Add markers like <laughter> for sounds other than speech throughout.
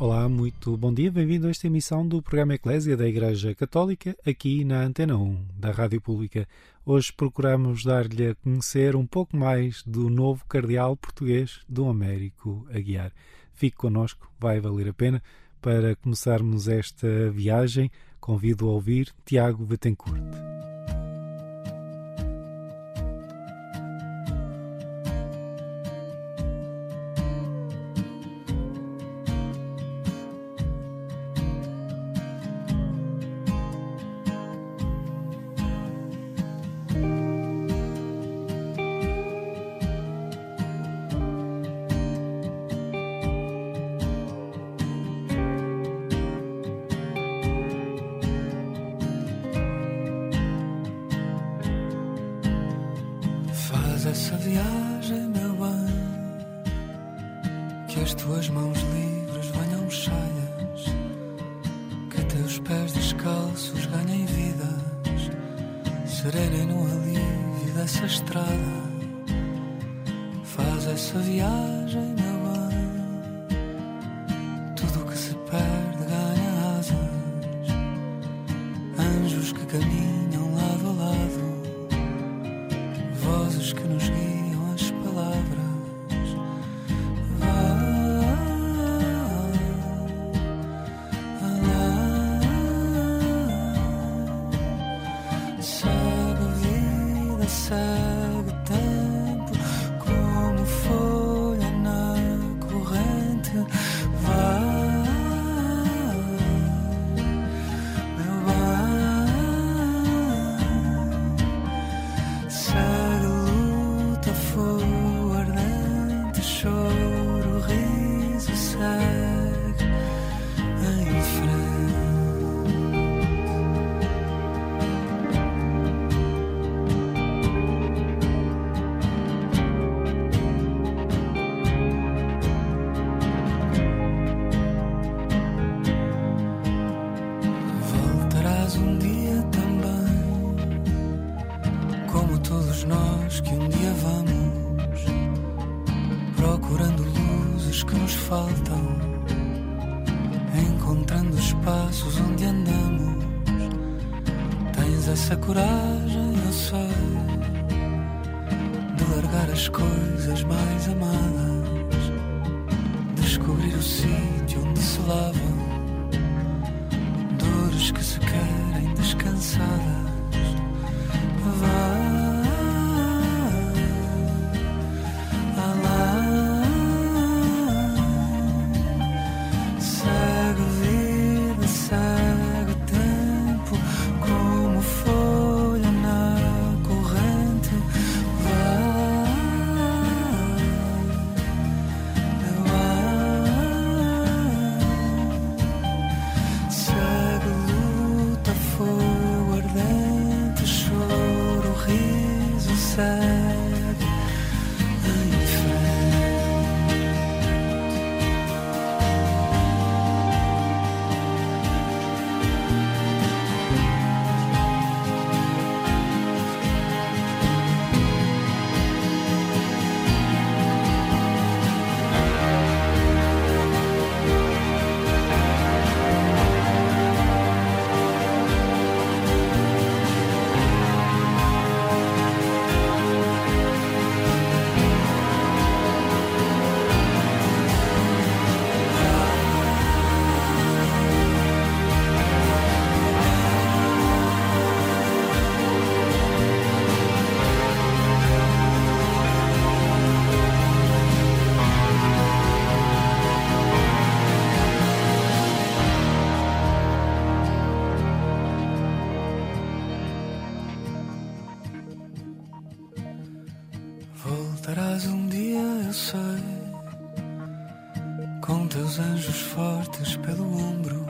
Olá, muito bom dia, bem-vindo a esta emissão do programa Eclésia da Igreja Católica, aqui na Antena 1 da Rádio Pública. Hoje procuramos dar-lhe a conhecer um pouco mais do novo cardeal português Dom Américo Aguiar. Fique connosco, vai valer a pena. Para começarmos esta viagem, convido a ouvir Tiago Betancourt. Essa viagem, meu bem, tudo que se perde ganha asas, anjos que caminham lado a lado. Vozes que nos guiam procurando luzes que nos faltam, encontrando espaços onde andamos. Tens essa coragem, eu sei, de largar as coisas mais amadas, descobrir o sítio onde se lavam dores que se querem descansadas. com teus anjos fortes pelo ombro,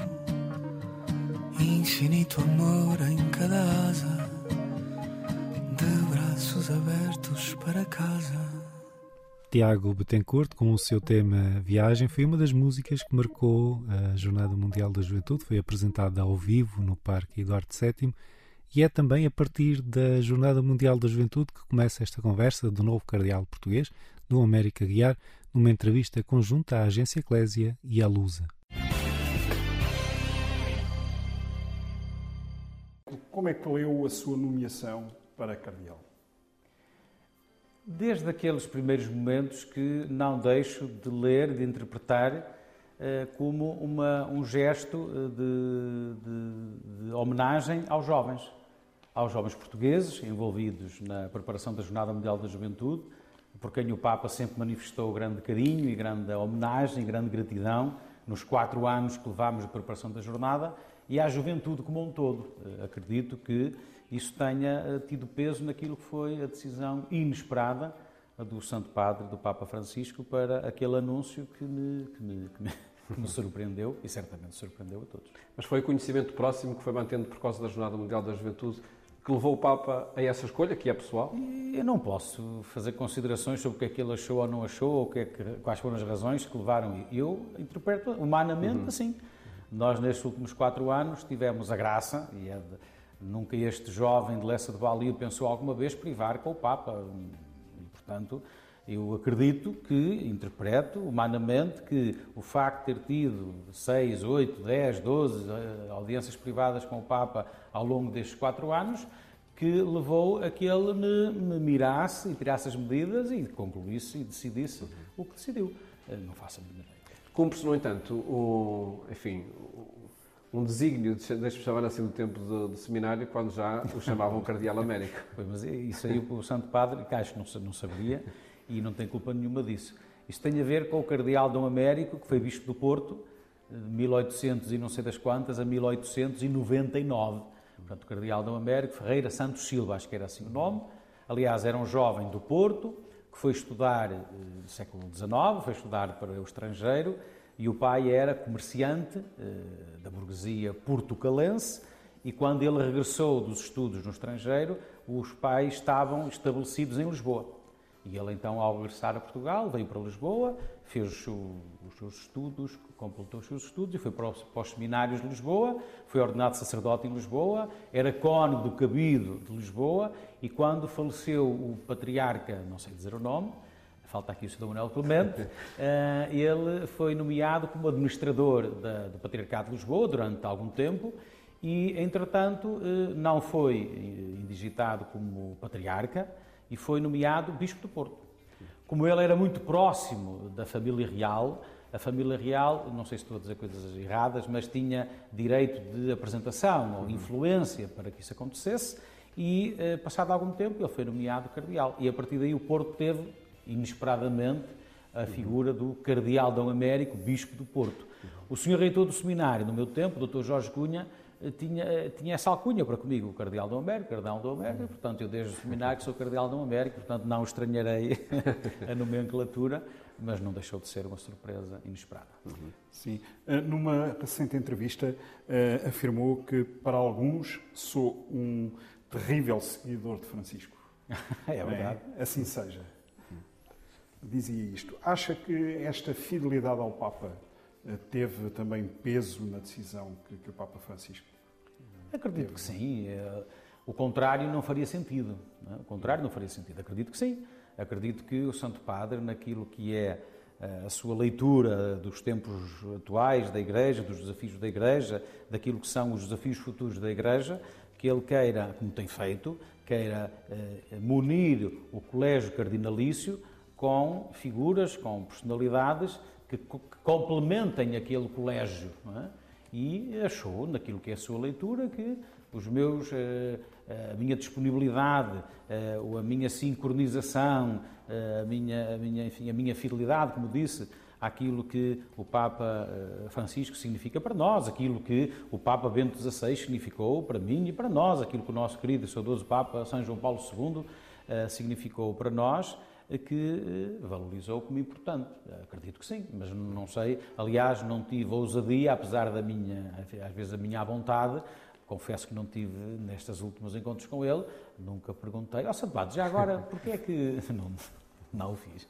infinito amor em cada asa, de braços abertos para casa. Tiago Betancourt, com o seu tema Viagem, foi uma das músicas que marcou a Jornada Mundial da Juventude, foi apresentada ao vivo no Parque Eduardo VII e é também a partir da Jornada Mundial da Juventude que começa esta conversa do novo cardeal português, Dom América Guiar, numa entrevista conjunta à Agência Eclésia e à Lusa. Como é que leu a sua nomeação para cardeal? Desde aqueles primeiros momentos que não deixo de ler, de interpretar eh, como uma, um gesto eh, de, de, de, homenagem aos jovens, aos jovens portugueses envolvidos na preparação da Jornada Mundial da Juventude, por quem o Papa sempre manifestou grande carinho e grande homenagem, grande gratidão nos quatro anos que levámos a preparação da jornada e à juventude como um todo. Eh, acredito que isso tenha eh, tido peso naquilo que foi a decisão inesperada do Santo Padre, do Papa Francisco, para aquele anúncio que me, que me, que me, que me surpreendeu e certamente surpreendeu a todos. Mas foi o conhecimento próximo que foi mantendo por causa da Jornada Mundial da Juventude que levou o Papa a essa escolha, que é pessoal? Eu não posso fazer considerações sobre o que é que ele achou ou não achou, ou que é que, quais foram as razões que levaram. Eu interpreto humanamente uhum. assim. Nós, nestes últimos quatro anos, tivemos a graça, e é de, nunca este jovem de Lessa de Balia pensou alguma vez privar com o Papa. E, portanto, eu acredito que, interpreto humanamente, que o facto de ter tido 6, 8, 10, 12 audiências privadas com o Papa ao longo destes quatro anos, que levou a que ele me, me mirasse e tirasse as medidas e concluísse e decidisse uhum. o que decidiu. Não faço a mínima ideia. Cumpre-se, no entanto, o, enfim, um desígnio, deixe-me chamar assim, do tempo do, do, seminário, quando já o chamavam Cardeal <laughs> Américo. Pois, mas isso aí o Santo Padre, que acho que não, não saberia, e não tem culpa nenhuma disso. Isto tem a ver com o Cardeal Dom Américo, que foi Bispo do Porto, de 1800 e não sei das quantas a 1899. Portanto, o Cardeal Dom Américo Ferreira Santos Silva, acho que era assim o nome. Aliás, era um jovem do Porto, que foi estudar no eh, século XIX, foi estudar para o estrangeiro, e o pai era comerciante eh, da burguesia portucalense, e quando ele regressou dos estudos no estrangeiro, os pais estavam estabelecidos em Lisboa. E ele então, ao regressar a Portugal, veio para Lisboa, fez os seus estudos, completou os seus estudos e foi para os, seminários de Lisboa, foi ordenado sacerdote em Lisboa, era cônego do Cabido de Lisboa e quando faleceu o patriarca, não sei dizer o nome, falta aqui o Sr. Manuel Clemente, <laughs> eh, ele foi nomeado como administrador do Patriarcado de Lisboa durante algum tempo e, entretanto, eh, não foi indigitado como patriarca, e foi nomeado Bispo do Porto. Como ele era muito próximo da família real, a família real, não sei se estou a dizer coisas erradas, mas tinha direito de apresentação ou influência para que isso acontecesse, e eh, passado algum tempo ele foi nomeado cardeal. E a partir daí o Porto teve, inesperadamente, a figura do cardeal Dom Américo, bispo do Porto. O senhor reitor do seminário, no meu tempo, o Dr. Jorge Cunha, tinha, tinha essa alcunha para comigo, o Cardeal Dom Américo, Cardeal Dom Américo, portanto, eu desde o seminário sou Cardeal Dom Américo, portanto, não estranharei <laughs> a nomenclatura, mas não deixou de ser uma surpresa inesperada. Uhum. Sim. Eh, numa recente entrevista, eh, afirmou que, para alguns, sou um terrível seguidor de Francisco. <laughs> é verdade. É, assim seja. Dizia isto. Acha que esta fidelidade ao Papa teve também peso na decisão que, que o Papa Francisco Acredito que sim. Eh, o contrário não faria sentido. É? O contrário não faria sentido. Acredito que sim. Acredito que o Santo Padre, naquilo que é eh, a sua leitura dos tempos atuais da Igreja, dos desafios da Igreja, daquilo que são os desafios futuros da Igreja, que ele queira, como tem feito, queira munir o colégio cardinalício com figuras, com personalidades que, que complementem aquele colégio. É? E achou, naquilo que é a sua leitura, que os meus, eh, a minha disponibilidade, eh, a minha sincronização, eh, a minha, a minha, enfim, a minha fidelidade, como disse, àquilo que o Papa Francisco significa para nós, aquilo que o Papa Bento XVI significou para mim e para nós, aquilo que o nosso querido e saudoso Papa São João Paulo II significou para nós, que eh, valorizou como importante. Acredito que sim, mas não sei. Aliás, não tive ousadia, apesar da minha, às vezes, a minha vontade, confesso que não tive nestes últimos encontros com ele, nunca perguntei, ó oh, Santo já agora, <laughs> porquê é que <laughs> não, não o fiz?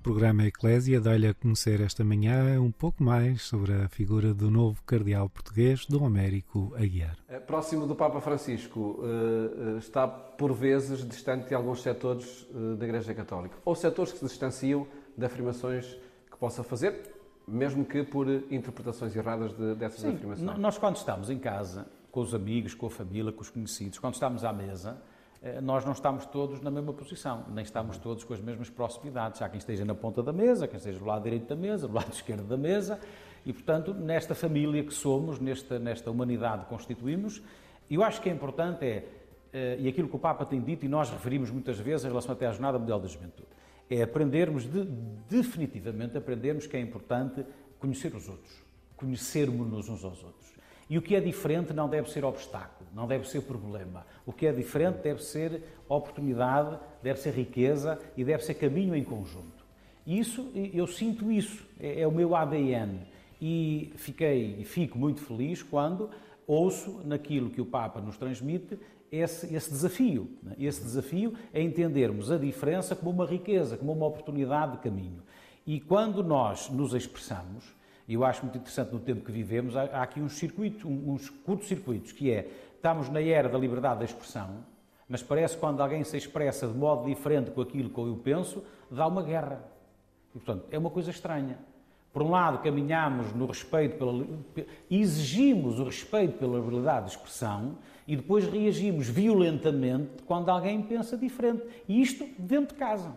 O programa Eclésia dá-lhe a conhecer esta manhã um pouco mais sobre a figura do novo cardeal português, Dom Américo Aguiar. Eh, próximo do Papa Francisco, eh, eh, está por vezes distante de alguns setores da Igreja Católica, ou setores que se distanciam de afirmações que possa fazer, mesmo que por interpretações erradas de, dessas Sim, afirmações. Nós, quando estamos em casa, com os amigos, com a família, com os conhecidos, quando estamos à mesa, nós não estamos todos na mesma posição, nem estamos todos com as mesmas proximidades. Há quem esteja na ponta da mesa, quem esteja do lado direito da mesa, do lado <laughs> esquerdo da mesa, e, portanto, nesta família que somos, nesta, nesta humanidade que constituímos, eu acho que é importante é, eh, e aquilo que o Papa tem dito, e nós referimos muitas vezes em relação até à Jornada Mundial da Juventude, é aprendermos, de, definitivamente aprendermos que é importante conhecer os outros, conhecermos-nos uns aos outros. E o que é diferente não deve ser obstáculo, não deve ser problema. O que é diferente deve ser oportunidade, deve ser riqueza e deve ser caminho em conjunto. Isso, eu sinto isso, é, é o meu ADN. E fiquei e fico muito feliz quando ouço naquilo que o Papa nos transmite esse, esse desafio. Né? Esse desafio é entendermos a diferença como uma riqueza, como uma oportunidade de caminho. E quando nós nos expressamos, e eu acho muito interessante no tempo que vivemos, há, há aqui uns circuitos, uns curtos-circuitos, que é, estamos na era da liberdade da expressão, mas parece que quando alguém se expressa de modo diferente com aquilo que eu penso, dá uma guerra. E, portanto, é uma coisa estranha. Por um lado, caminhamos no respeito pela. exigimos o respeito pela liberdade de expressão e depois reagimos violentamente quando alguém pensa diferente. E isto dentro de casa.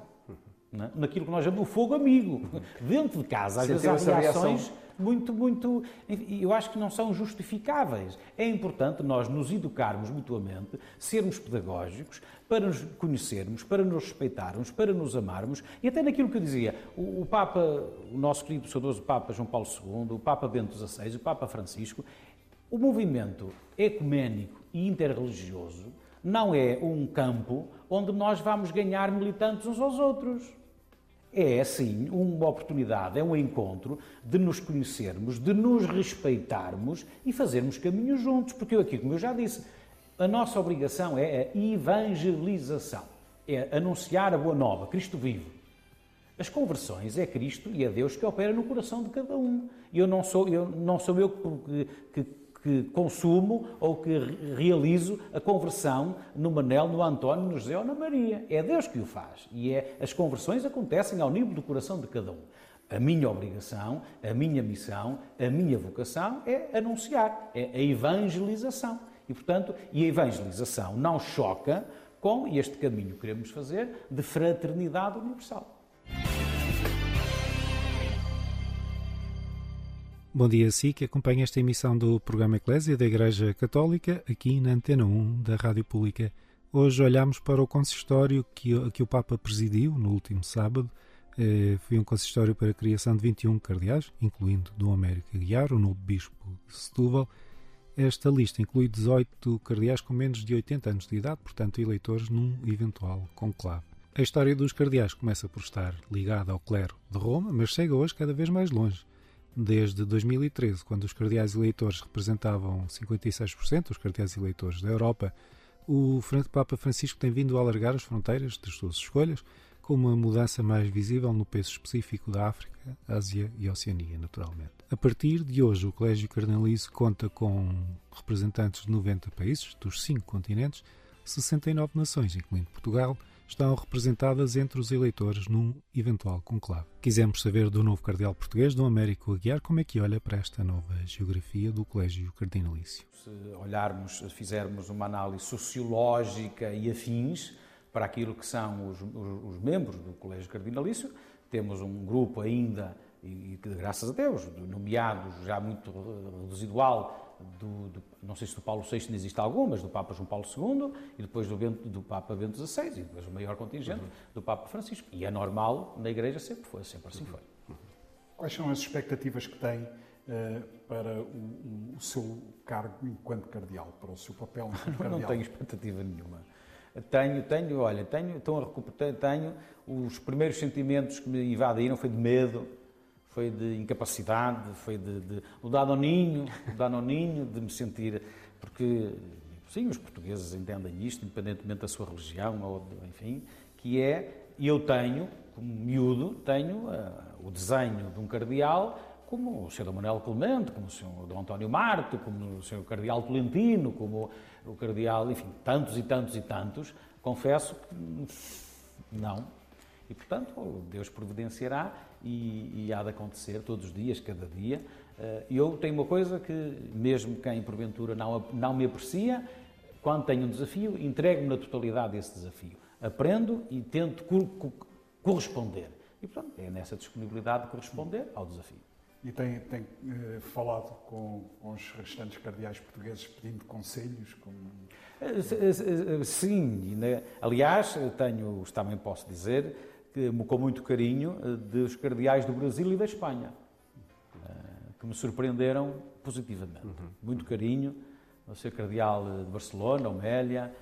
Né? Naquilo que nós chamamos o fogo amigo. Dentro de casa, às vezes há reações muito, muito. Eu acho que não são justificáveis. É importante nós nos educarmos mutuamente, sermos pedagógicos, para nos conhecermos, para nos respeitarmos, para nos amarmos e até naquilo que eu dizia, o, o Papa, o nosso querido saudoso Papa João Paulo II, o Papa Bento XVI, o Papa Francisco, o movimento ecuménico e interreligioso não é um campo onde nós vamos ganhar militantes uns aos outros é, sim, uma oportunidade, é um encontro de nos conhecermos, de nos respeitarmos e fazermos caminhos juntos. Porque eu aqui, como eu já disse, a nossa obrigação é a evangelização, é anunciar a boa nova, Cristo vivo. As conversões é Cristo e é Deus que opera no coração de cada um. Eu não sou eu, não sou eu que, que que consumo ou que realizo a conversão no Manel, no António, no José ou na Maria. É Deus que o faz. E é, as conversões acontecem ao nível do coração de cada um. A minha obrigação, a minha missão, a minha vocação é anunciar, é a evangelização. E, portanto, e a evangelização não choca com este caminho que queremos fazer de fraternidade universal. Bom dia a si que acompanha esta emissão do programa Eclésia da Igreja Católica aqui na Antena 1 da Rádio Pública. Hoje olhamos para o consistório que, que o Papa presidiu no último sábado. Eh, foi um consistório para a criação de 21 cardeais, incluindo Dom Américo Aguiar, o novo bispo de Setúbal. Esta lista inclui 18 cardeais com menos de 80 anos de idade, portanto eleitores num eventual conclave. A história dos cardeais começa por estar ligada ao clero de Roma, mas chega hoje cada vez mais longe desde 2013, quando os cardeais eleitores representavam 56% dos cardeais eleitores da Europa, o Papa Francisco tem vindo a alargar as fronteiras das suas escolhas, com uma mudança mais visível no peso específico da África, Ásia e Oceania, naturalmente. A partir de hoje, o Colégio Cardenalicio conta com representantes de 90 países, dos cinco continentes, 69 nações, incluindo Portugal, estão representadas entre os eleitores num eventual conclave. Quisemos saber do novo cardeal português, Dom Américo Aguiar, como é que olha para esta nova geografia do Colégio Cardinalício. Se olharmos, fizermos uma análise sociológica e afins para aquilo que são os, os, os membros do Colégio Cardinalício, temos um grupo ainda, e, e graças a Deus, nomeados já muito residual do, do, não sei se do Paulo VI ainda existe algum, mas do Papa João Paulo II e depois do, do Papa Bento XVI e depois o maior contingente uhum. do Papa Francisco. E é normal na Igreja sempre foi, sempre assim foi. Quais são as expectativas que tem uh, para o, o, seu cargo enquanto cardeal, para o seu papel enquanto <laughs> cardeal? Não tenho expectativa nenhuma. Tenho, tenho, olha, tenho, estou a recuperar, tenho os primeiros sentimentos que me invadiram foi de medo, foi de incapacidade, foi de, de o danoninho, o danoninho, de me sentir, porque sim, os portugueses entendem isto, independentemente da sua religião ou enfim, que é eu tenho, como miúdo, tenho uh, o desenho de um cardeal como o Sr. Manuel Clemente, como o Sr. Dom António Marte, como o Sr. Cardeal Tolentino, como o Cardeal, enfim, tantos e tantos e tantos, confesso que não. E, portanto, Deus providenciará e, e há de acontecer todos os dias, cada dia. Eh, eu tenho uma coisa que, mesmo quem porventura não, não me aprecia, quando tenho um desafio, entrego-me na totalidade desse desafio. Aprendo e tento corresponder. E, portanto, é nessa disponibilidade de corresponder ao desafio. E tem, tem uh, falado com, com, os restantes cardeais portugueses pedindo conselhos? Como... Eh, sim, né? aliás, tenho, também posso dizer, que, com muito carinho, eh, dos cardeais do Brasil e da Espanha, que me surpreenderam positivamente. Uhum. Muito carinho, o seu cardeal de Barcelona, Omélia,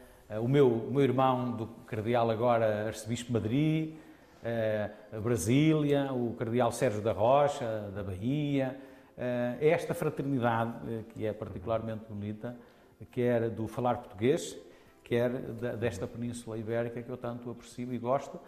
o meu, o meu irmão do cardeal agora arcebispo de Madrid, eh, a Brasília, o cardeal Sérgio da Rocha, da Bahia. Eh, é esta fraternidade, eh, que é particularmente bonita, quer do falar português, quer desta Península Ibérica que eu tanto aprecio e gosto,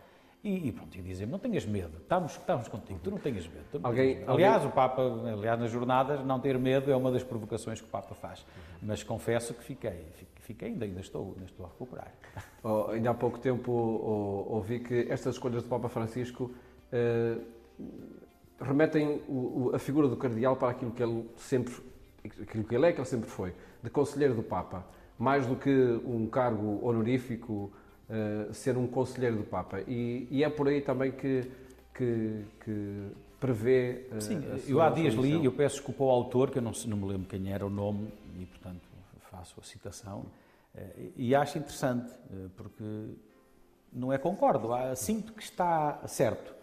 e, e pronto, e dizem não tenhas medo, estamos, estamos contigo, tu não tenhas medo. Alguém, aliás, alguém... o Papa, aliás, nas jornadas, não ter medo é uma das provocações que o Papa faz. Uhum. Mas confesso que fiquei, fiquei ainda, ainda estou, ainda estou a recuperar. <laughs> Oh, ainda há pouco tempo oh, ouvi que estas escolhas do Papa Francisco eh, remetem o, o, a figura do cardeal para aquilo que ele sempre, aquilo que ele é, que ele sempre foi, de conselheiro do Papa, mais do que um cargo honorífico uh, ser um conselheiro do Papa. E, e, é por aí também que, que, que prevê. Uh, Sim, eu há dias li, eu peço desculpa ao autor, que eu não, não me lembro quem era o nome, e portanto faço a citação, uh, e acho interessante, porque não é concordo, sinto que está certo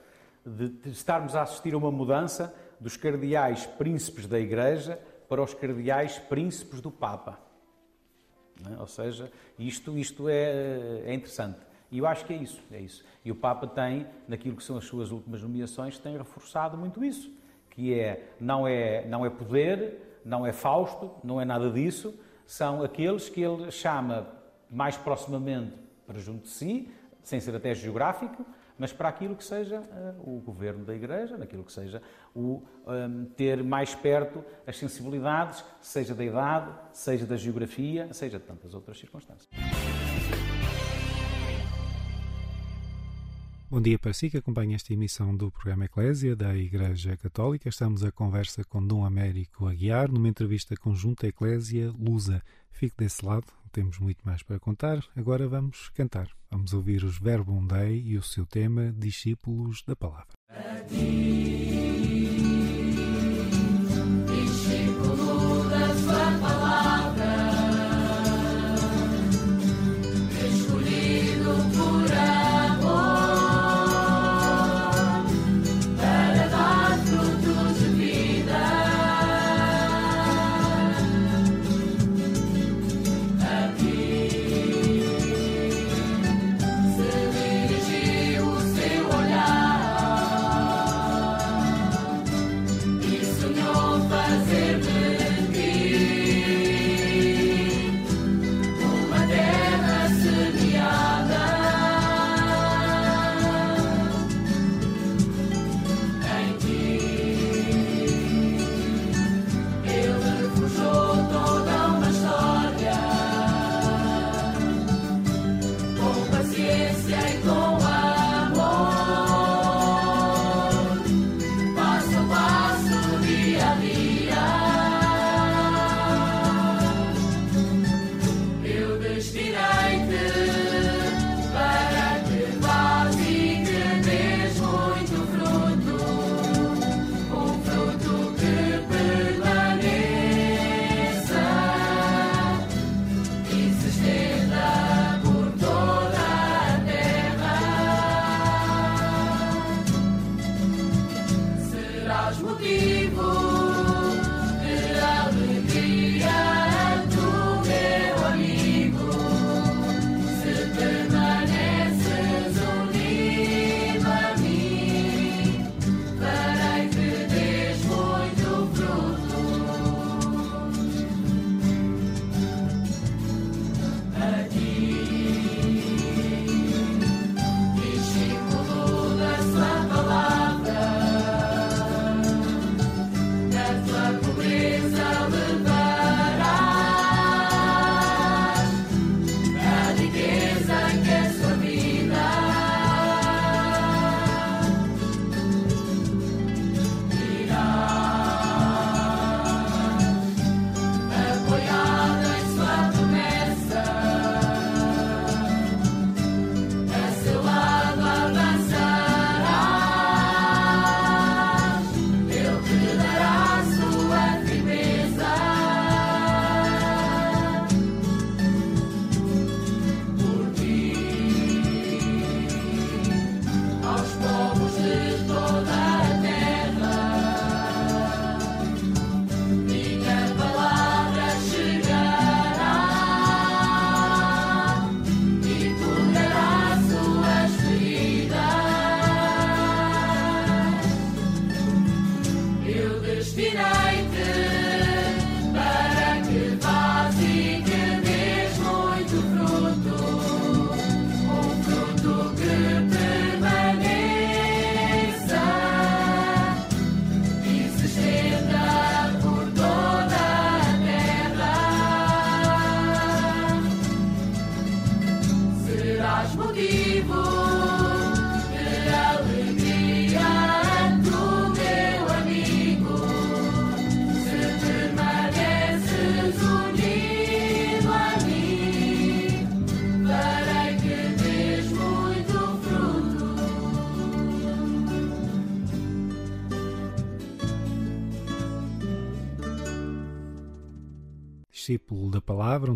de, de estarmos a assistir a uma mudança dos cardeais príncipes da Igreja para os cardeais príncipes do Papa. É? Ou seja, isto, isto é, é interessante. E eu acho que é isso, é isso. E o Papa tem, naquilo que são as suas últimas nomeações, tem reforçado muito isso, que é não é não é poder, não é Fausto, não é nada disso, são aqueles que ele chama mais proximamente para junto de si, sem ser até geográfico, mas para aquilo que seja uh, o governo da Igreja, naquilo que seja o um, ter mais perto as sensibilidades, seja da idade, seja da geografia, seja de tantas outras circunstâncias. Bom dia para si que acompanha esta emissão do programa Eclésia da Igreja Católica. Estamos a conversa com Dom Américo Aguiar numa entrevista conjunta Eclésia Lusa. Fique desse lado, temos muito mais para contar. Agora vamos cantar. Vamos ouvir os Verbum Dei e o seu tema Discípulos da Palavra.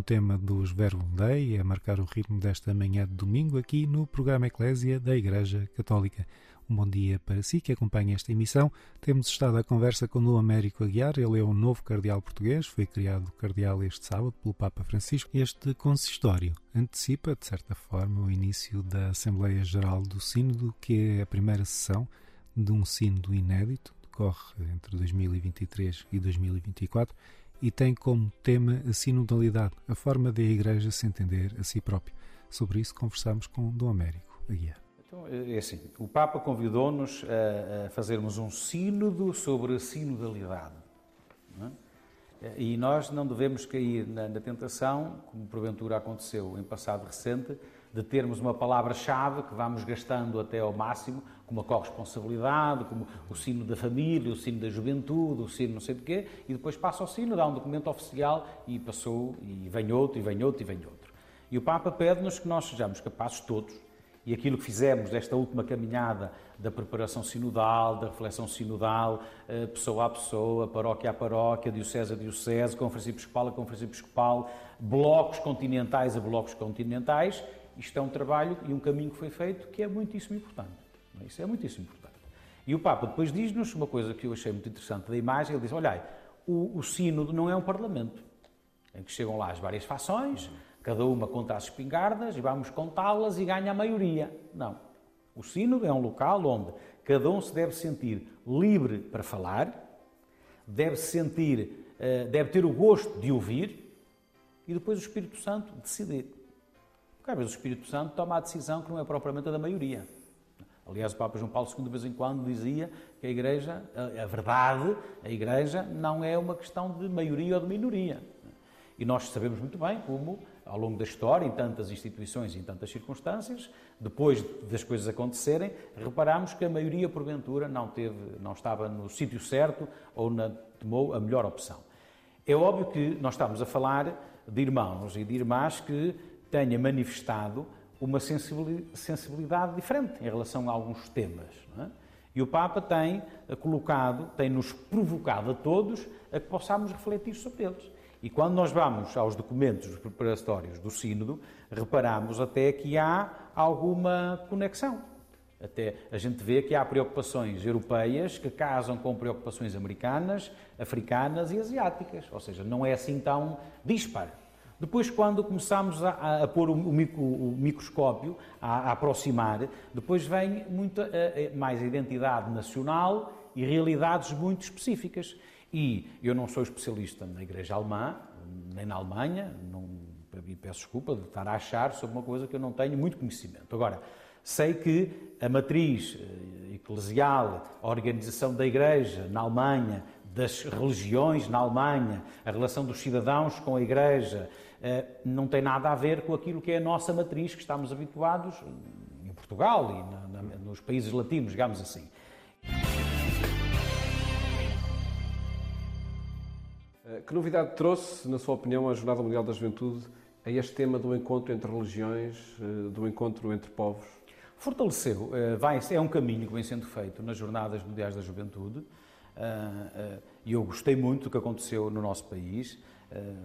Tema dos Verbum Dei, a marcar o ritmo desta manhã de domingo aqui no programa Eclésia da Igreja Católica. Um bom dia para si que acompanha esta emissão. Temos estado à conversa com o Américo Aguiar, ele é o novo cardeal português, foi criado cardeal este sábado pelo Papa Francisco. Este consistório antecipa, de certa forma, o início da Assembleia Geral do Sínodo, que é a primeira sessão de um sínodo inédito, decorre entre 2023 e 2024 e tem como tema a sinodalidade, a forma da Igreja se entender a si própria. Sobre isso conversamos com Dom Américo Aguiar. Então, é assim, o Papa convidou-nos a, a, fazermos um sínodo sobre a sinodalidade. É? E nós não devemos cair na, na tentação, como porventura aconteceu em passado recente, de termos uma palavra-chave que vamos gastando até ao máximo, como a corresponsabilidade, como o sino da família, o sino da juventude, o sino não sei de quê, e depois passa ao sino, dá um documento oficial e passou, e vem outro, e vem outro, e vem outro. E o Papa pede-nos que nós sejamos capazes todos, e aquilo que fizemos desta última caminhada da preparação sinodal, da reflexão sinodal, eh, pessoa a pessoa, paróquia a paróquia, diocese a diocese, conferência episcopal a conferência episcopal, blocos continentais a blocos continentais, isto é um trabalho e um caminho que foi feito que é muitíssimo importante. É? Isso é muitíssimo importante. E o Papa depois diz-nos uma coisa que eu achei muito interessante da imagem, ele diz, olha, o, o sínodo não é um parlamento, em que chegam lá as várias fações, cada uma conta as espingardas e vamos contá-las e ganha a maioria. Não. O sínodo é um local onde cada um se deve sentir livre para falar, deve sentir, eh, deve ter o gosto de ouvir e depois o Espírito Santo decidir. Porque às vezes o Espírito Santo toma a decisão que não é propriamente a da maioria. Aliás, o Papa João Paulo II, de vez em quando, dizia que a Igreja, a verdade, a Igreja não é uma questão de maioria ou de minoria. E nós sabemos muito bem como, ao longo da história, em tantas instituições e em tantas circunstâncias, depois das coisas acontecerem, reparamos que a maioria, porventura, não, teve, não estava no sítio certo ou na, tomou a melhor opção. É óbvio que nós estamos a falar de irmãos e de irmãs que tenha manifestado uma sensibilidade diferente em relação a alguns temas. É? E o Papa tem colocado, tem-nos provocado a todos a que possamos refletir sobre eles. E quando nós vamos aos documentos preparatórios do Sínodo, reparamos até que há alguma conexão. Até a gente vê que há preocupações europeias que casam com preocupações americanas, africanas e asiáticas. Ou seja, não é assim tão dispar. Depois, quando começamos a, a pôr o, micro, o microscópio, a, a, aproximar, depois vem muito, a, mais a identidade nacional e realidades muito específicas. E eu não sou especialista na Igreja Alemã, nem na Alemanha, não, peço desculpa de estar a achar sobre uma coisa que eu não tenho muito conhecimento. Agora, sei que a matriz eh, eclesial, a organização da Igreja na Alemanha, das religiões na Alemanha, a relação dos cidadãos com a Igreja, não tem nada a ver com aquilo que é a nossa matriz, que estamos habituados em Portugal e na, na, nos países latinos, digamos assim. Eh, que novidade trouxe, na sua opinião, a Jornada Mundial da Juventude a este tema do encontro entre religiões, eh, do encontro entre povos? Fortaleceu. Vai, é um caminho que vem sendo feito nas Jornadas Mundiais da Juventude e eu gostei muito do que aconteceu no nosso país,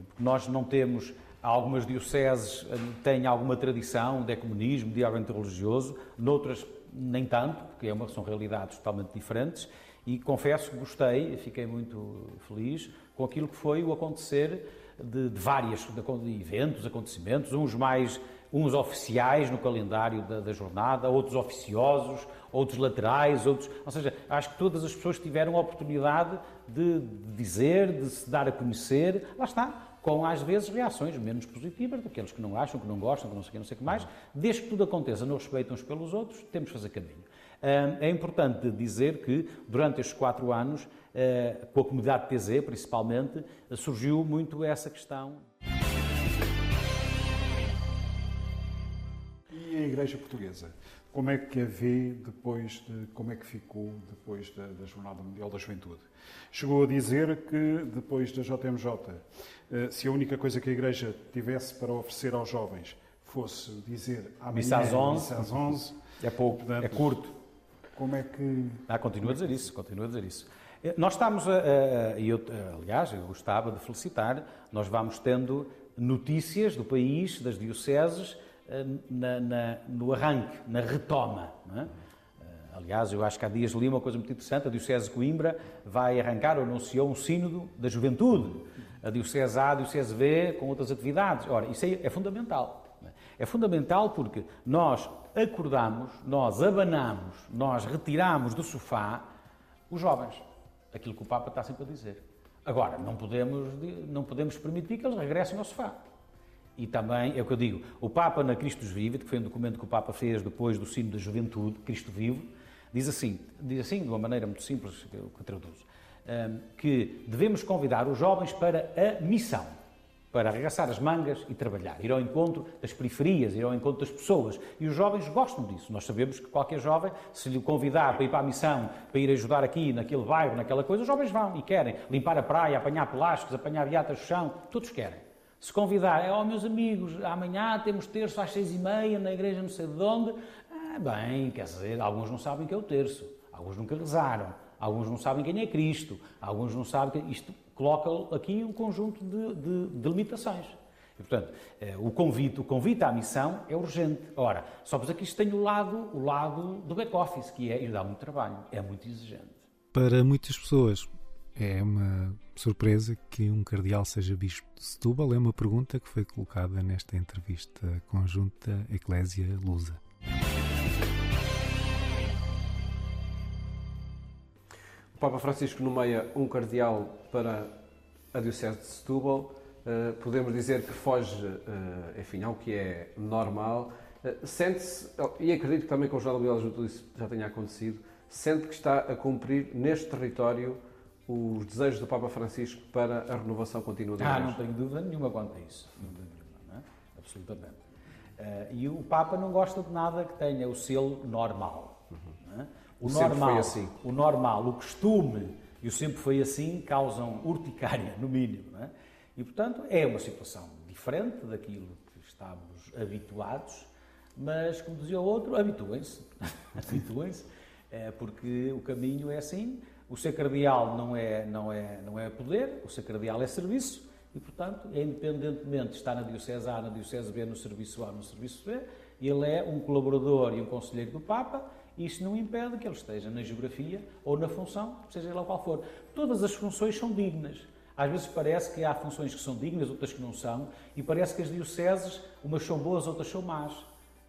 porque nós não temos Algumas dioceses eh, têm alguma tradição de ecumenismo, de diálogo interreligioso, noutras nem tanto, porque é uma, são realidades totalmente diferentes. E confesso que gostei, fiquei muito feliz com aquilo que foi o acontecer de, de vários de eventos, acontecimentos, uns mais uns oficiais no calendário da, da, jornada, outros oficiosos, outros laterais, outros. Ou seja, acho que todas as pessoas tiveram a oportunidade de, de dizer, de se dar a conhecer. Lá está com às vezes reações menos positivas daqueles que não acham, que não gostam, que não sei o que, não sei que mais. Desde que tudo aconteça no respeito uns pelos outros, temos de fazer caminho. É importante dizer que durante estes quatro anos, eh, com a comunidade TZ principalmente, surgiu muito essa questão. E a Igreja Portuguesa? Como é que a vê depois de como é que ficou depois da, da Jornada Mundial da Juventude? Chegou a dizer que depois da JMJ, eh, se a única coisa que a Igreja tivesse para oferecer aos jovens fosse dizer amanhã, missa às 11, missa às 11 é pouco, portanto, é curto. Como é que... Ah, continua a dizer isso, continua a dizer isso. Eh, Nós estamos, e eu, aliás, eu gostava de felicitar, nós vamos tendo notícias do país, das dioceses, eh, na- na- no arranque, na retoma. é? Eh, Aliás, eu acho que há dias li uma coisa muito interessante, a Diocese de Coimbra vai arrancar ou anunciou um sínodo da juventude. A Diocese A, a Diocese B, com outras atividades. Ora, isso é, é fundamental. é? É fundamental porque nós acordamos, nós abanamos, nós retiramos do sofá os jovens. Aquilo que o Papa está sempre a dizer. Agora, não podemos, não podemos permitir que eles regressem ao sofá. E também, é o que eu digo, o Papa na Cristos Vive, que foi um documento que o Papa fez depois do sino da juventude, Cristo Vivo, diz assim, diz assim, de uma maneira muito simples, que eu, traduzo, hum, que devemos convidar os jovens para a missão, para arregaçar as mangas e trabalhar, ir ao encontro das periferias, ir ao encontro das pessoas. E os jovens gostam disso. Nós sabemos que qualquer jovem, se lhe convidar para ir para a missão, para ir ajudar aqui, naquele bairro, naquela coisa, os jovens vão e querem limpar a praia, apanhar plásticos, apanhar viatas no chão, todos querem. Se convidar, é, ó meus amigos, amanhã temos terço às seis e meia na igreja não sei de onde, ah, bem, quer dizer, alguns não sabem que é o terço, alguns nunca rezaram, alguns não sabem quem é Cristo, alguns não sabem que isto coloca aqui um conjunto de, de, de limitações. E, portanto, eh, o convite, o convite à missão é urgente. Ora, só que aqui isto tem o lado, o lado do back-office, que é, dá muito trabalho, é muito exigente. Para muitas pessoas é uma surpresa que um cardeal seja bispo de Setúbal. É uma pergunta que foi colocada nesta entrevista conjunta Eclésia Lusa. O Papa Francisco nomeia um cardeal para a Diocese de Setúbal. Eh, podemos dizer que foge, eh, enfim, ao que é normal. Eh, Sente-se, e acredito que também com o Jornal Junto isso já tenha acontecido, sente que está a cumprir neste território os desejos do Papa Francisco para a renovação contínua da Ah, não Igreja. tenho dúvida nenhuma quanto a isso. Não tenho não é? Absolutamente. Eh, e o Papa não gosta de nada que tenha o selo normal. não é? O sempre normal, foi assim. o normal, o costume e o sempre foi assim causam urticária, no mínimo. é? E, portanto, é uma situação diferente daquilo que estamos habituados, mas, como dizia o outro, habituem-se. <laughs> habituem-se, eh, porque o caminho é assim. O ser cardeal não é, não, é, não é poder, o ser cardeal é serviço, e, portanto, é independentemente de estar na Diocese A, na Diocese B, no Serviço A, no Serviço B, ele é um colaborador e um conselheiro do Papa, e isso não impede que ele esteja na geografia ou na função, seja lá qual for. Todas as funções são dignas. Às vezes parece que há funções que são dignas, outras que não são, e parece que as dioceses, umas são boas, outras são más.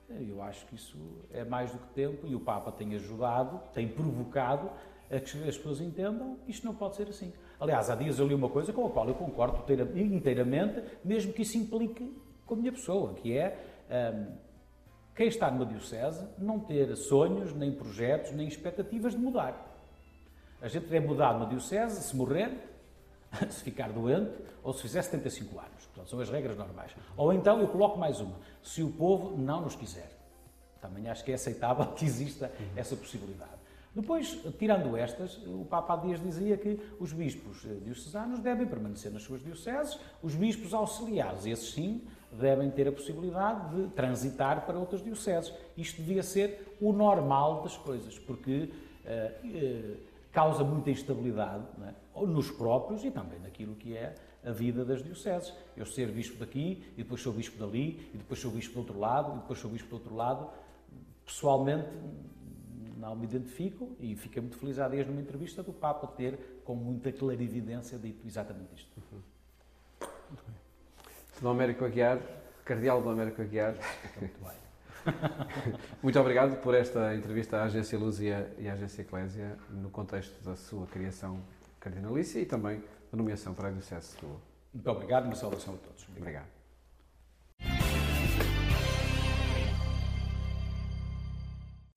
Eu acho que isso é mais do que tempo e o Papa tem ajudado, tem provocado a que as pessoas entendam que isto não pode ser assim. Aliás, há dias eu li uma coisa com a qual eu concordo inteira- inteiramente, mesmo que isso implique com a minha pessoa, que é hum, quem está numa diocese não ter sonhos, nem projetos, nem expectativas de mudar. A gente deve mudar numa diocese se morrer, <laughs> se ficar doente ou se fizer 75 anos. Portanto, são as regras normais. Ou então eu coloco mais uma: se o povo não nos quiser. Também acho que é aceitável <laughs> que exista essa possibilidade. Depois, tirando estas, o Papa dias dizia que os bispos eh, diocesanos devem permanecer nas suas dioceses, os bispos auxiliares, esses sim, devem ter a possibilidade de transitar para outras dioceses. Isto devia ser o normal das coisas, porque eh, eh, causa muita instabilidade é? Nos próprios e também naquilo que é a vida das dioceses. Eu ser bispo daqui, e depois sou bispo dali, e depois sou bispo do outro lado, e depois sou bispo do outro lado. Pessoalmente, não me identifico e fiquei muito feliz há dias numa entrevista do Papa ter, com muita clarividência, dito exatamente isto. Dom Américo Aguiar, Cardeal Dom Américo Aguiar, Muito <laughs> bem. muito obrigado por esta entrevista à Agência Luz e à, Agência Eclésia no contexto da sua criação cardinalícia e também da nomeação para a Diocese de Setúbal. Muito obrigado e uma saudação a todos. Obrigado. Obrigado.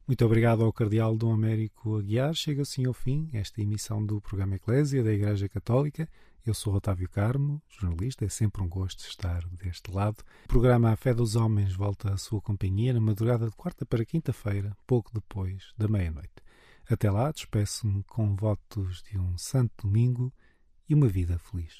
Muito obrigado ao Cardeal Dom Américo Aguiar. Chega assim ao fim esta emissão do programa Eclésia da Igreja Católica. Eu sou Otávio Carmo, jornalista. É sempre um gosto estar deste lado. O programa A Fé dos Homens volta à sua companhia na madrugada de quarta para quinta-feira, pouco depois da meia-noite. Até lá, despeço-me com votos de um santo domingo e uma vida feliz.